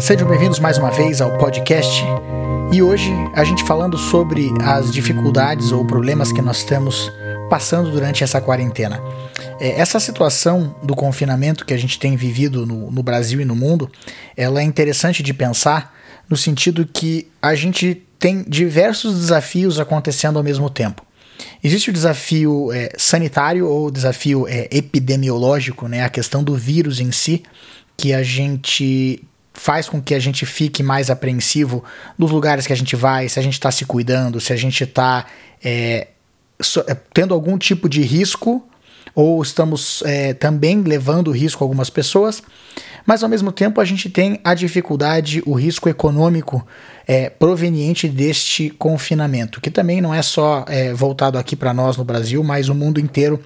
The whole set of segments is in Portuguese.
Sejam bem-vindos mais uma vez ao podcast. E hoje a gente falando sobre as dificuldades ou problemas que nós estamos passando durante essa quarentena. É, essa situação do confinamento que a gente tem vivido no, no Brasil e no mundo, ela é interessante de pensar no sentido que a gente tem diversos desafios acontecendo ao mesmo tempo. Existe o desafio é, sanitário ou o desafio é, epidemiológico, né, a questão do vírus em si, que a gente faz com que a gente fique mais apreensivo nos lugares que a gente vai, se a gente está se cuidando, se a gente está é, so, é, tendo algum tipo de risco ou estamos é, também levando risco a algumas pessoas, mas ao mesmo tempo a gente tem a dificuldade, o risco econômico é, proveniente deste confinamento, que também não é só é, voltado aqui para nós no Brasil, mas o mundo inteiro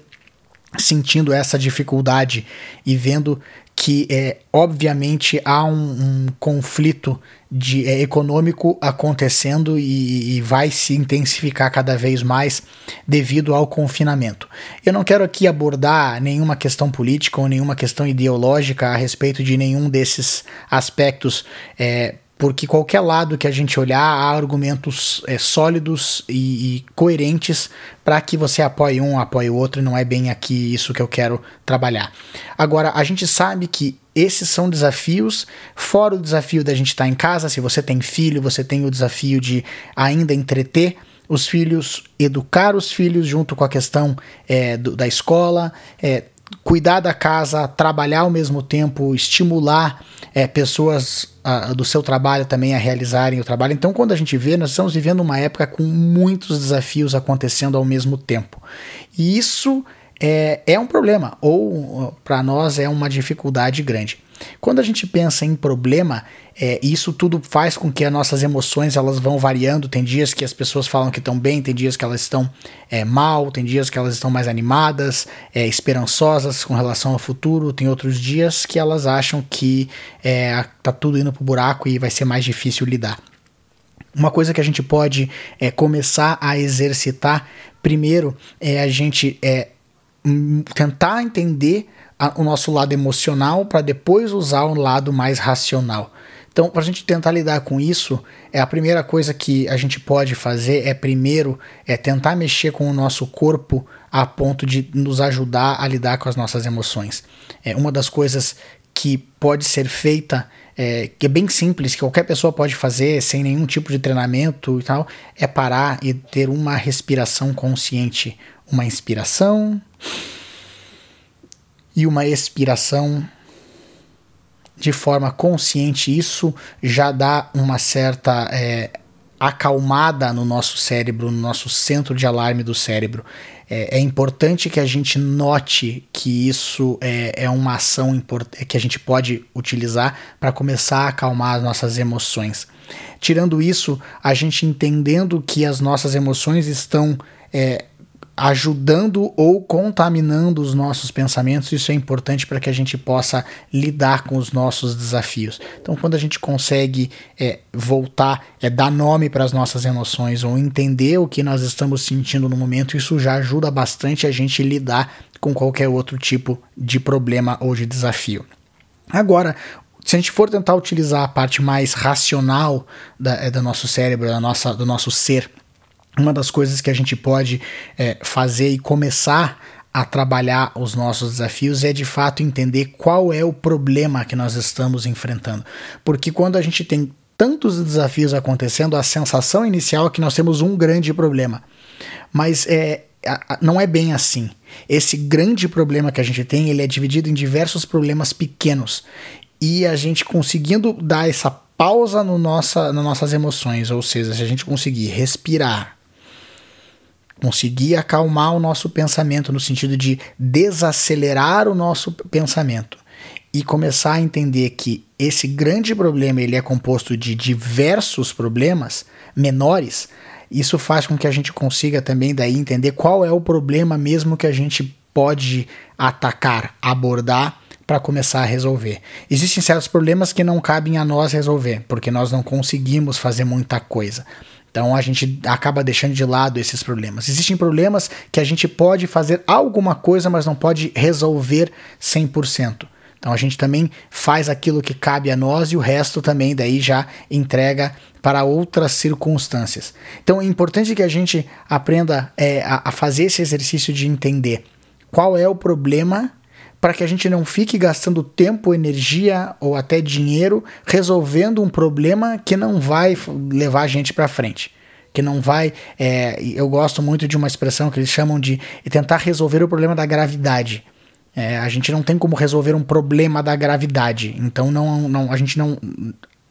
sentindo essa dificuldade e vendo que é, obviamente há um, um conflito de, é, econômico acontecendo e, e, vai se intensificar cada vez mais devido ao confinamento. Eu não quero aqui abordar nenhuma questão política ou nenhuma questão ideológica a respeito de nenhum desses aspectos. É, porque qualquer lado que a gente olhar há argumentos é, sólidos e, e coerentes para que você apoie um, apoie o outro, e não é bem aqui isso que eu quero trabalhar. Agora, a gente sabe que esses são desafios, fora o desafio da gente estar tá em casa, se você tem filho, você tem o desafio de ainda entreter os filhos, educar os filhos junto com a questão é, do, da escola, é, cuidar da casa, trabalhar ao mesmo tempo, estimular é, pessoas a, do seu trabalho também a realizarem o trabalho. Então, quando a gente vê, nós estamos vivendo uma época com muitos desafios acontecendo ao mesmo tempo. E isso é, é um problema, ou para nós é uma dificuldade grande. Quando a gente pensa em problema, é, isso tudo faz com que as nossas emoções elas vão variando. Tem dias que as pessoas falam que estão bem, tem dias que elas estão é, mal, tem dias que elas estão mais animadas, é, esperançosas com relação ao futuro, tem outros dias que elas acham que é, tá tudo indo pro buraco e vai ser mais difícil lidar. Uma coisa que a gente pode é, começar a exercitar primeiro é a gente é, tentar entender a, o nosso lado emocional para depois usar o lado mais racional. Então, para a gente tentar lidar com isso, é a primeira coisa que a gente pode fazer é primeiro é tentar mexer com o nosso corpo a ponto de nos ajudar a lidar com as nossas emoções. É uma das coisas que pode ser feita, é, que é bem simples, que qualquer pessoa pode fazer sem nenhum tipo de treinamento e tal, é parar e ter uma respiração consciente, uma inspiração e uma expiração de forma consciente. Isso já dá uma certa é, acalmada no nosso cérebro, no nosso centro de alarme do cérebro. É, é importante que a gente note que isso é, é uma ação que a gente pode utilizar para começar a acalmar as nossas emoções. Tirando isso, a gente entendendo que as nossas emoções estão é, ajudando ou contaminando os nossos pensamentos. Isso é importante para que a gente possa lidar com os nossos desafios. Então, quando a gente consegue é, voltar, é, dar nome para as nossas emoções ou entender o que nós estamos sentindo no momento, isso já ajuda bastante a gente lidar com qualquer outro tipo de problema ou de desafio. Agora, se a gente for tentar utilizar a parte mais racional da, é, do nosso cérebro, da nossa, do nosso ser, uma das coisas que a gente pode é, fazer e começar a trabalhar os nossos desafios é de fato entender qual é o problema que nós estamos enfrentando. Porque quando a gente tem tantos desafios acontecendo, a sensação inicial é que nós temos um grande problema. Mas é, não é bem assim. Esse grande problema que a gente tem, ele é dividido em diversos problemas pequenos. E a gente conseguindo dar essa pausa no nossa, nas nossas emoções, ou seja, se a gente conseguir respirar, conseguir acalmar o nosso pensamento no sentido de desacelerar o nosso pensamento e começar a entender que esse grande problema ele é composto de diversos problemas menores, isso faz com que a gente consiga também daí entender qual é o problema mesmo que a gente pode atacar, abordar para começar a resolver. Existem certos problemas que não cabem a nós resolver, porque nós não conseguimos fazer muita coisa. Então a gente acaba deixando de lado esses problemas. Existem problemas que a gente pode fazer alguma coisa, mas não pode resolver 100%. Então a gente também faz aquilo que cabe a nós e o resto também daí já entrega para outras circunstâncias. Então é importante que a gente aprenda é, a, a fazer esse exercício de entender qual é o problema para que a gente não fique gastando tempo, energia ou até dinheiro resolvendo um problema que não vai levar a gente para frente. Que não vai. É, eu gosto muito de uma expressão que eles chamam de tentar resolver o problema da gravidade. É, a gente não tem como resolver um problema da gravidade. Então não, não, a gente não,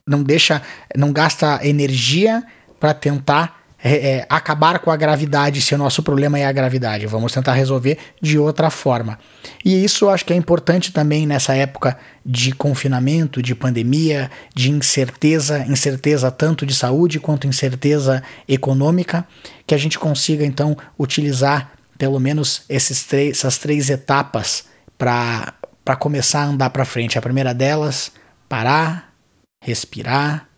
não deixa, não gasta energia para tentar é, é, acabar com a gravidade se o nosso problema é a gravidade. Vamos tentar resolver de outra forma. E isso eu acho que é importante também nessa época de confinamento, de pandemia, de incerteza, incerteza tanto de saúde quanto incerteza econômica, que a gente consiga então utilizar pelo menos esses três, essas três etapas para começar a andar para frente. A primeira delas, parar, respirar,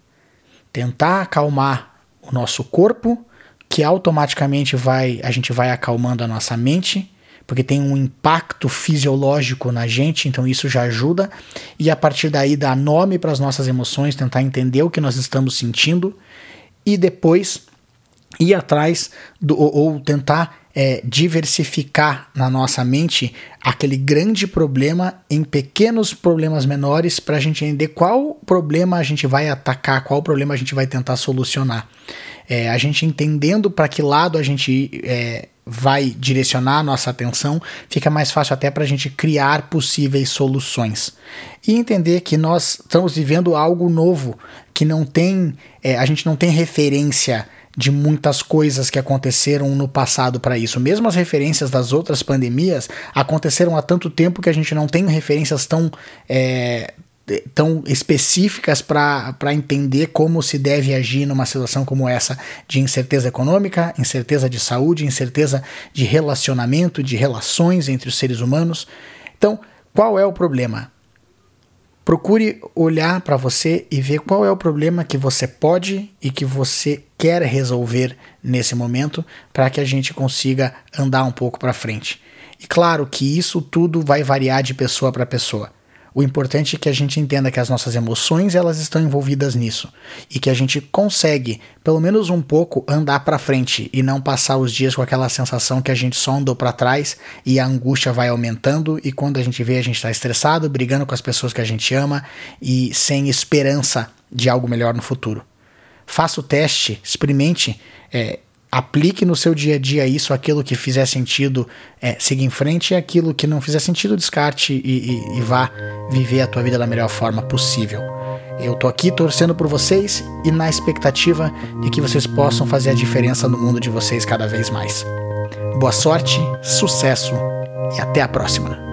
tentar acalmar o nosso corpo, que automaticamente vai a gente vai acalmando a nossa mente, porque tem um impacto fisiológico na gente, então isso já ajuda. E a partir daí dar nome para as nossas emoções, tentar entender o que nós estamos sentindo e depois ir atrás do, ou, ou tentar é, diversificar na nossa mente aquele grande problema em pequenos problemas menores para a gente entender qual problema a gente vai atacar, qual problema a gente vai tentar solucionar. É, a gente entendendo para que lado a gente é, vai direcionar a nossa atenção, fica mais fácil até para a gente criar possíveis soluções. E entender que nós estamos vivendo algo novo, que não tem, é, a gente não tem referência de muitas coisas que aconteceram no passado para isso. Mesmo as referências das outras pandemias aconteceram há tanto tempo que a gente não tem referências tão, é, tão específicas para entender como se deve agir numa situação como essa de incerteza econômica, incerteza de saúde, incerteza de relacionamento, de relações entre os seres humanos. Então, qual é o problema? Procure olhar para você e ver qual é o problema que você pode e que você quer resolver nesse momento para que a gente consiga andar um pouco para frente. E claro que isso tudo vai variar de pessoa para pessoa. O importante é que a gente entenda que as nossas emoções elas estão envolvidas nisso e que a gente consegue, pelo menos um pouco, andar para frente e não passar os dias com aquela sensação que a gente só andou para trás e a angústia vai aumentando e quando a gente vê a gente está estressado, brigando com as pessoas que a gente ama e sem esperança de algo melhor no futuro. Faça o teste, experimente, é, aplique no seu dia a dia isso, aquilo que fizer sentido, é, siga em frente, e aquilo que não fizer sentido, descarte e, e, e vá viver a tua vida da melhor forma possível. Eu tô aqui torcendo por vocês e na expectativa de que vocês possam fazer a diferença no mundo de vocês cada vez mais. Boa sorte, sucesso e até a próxima!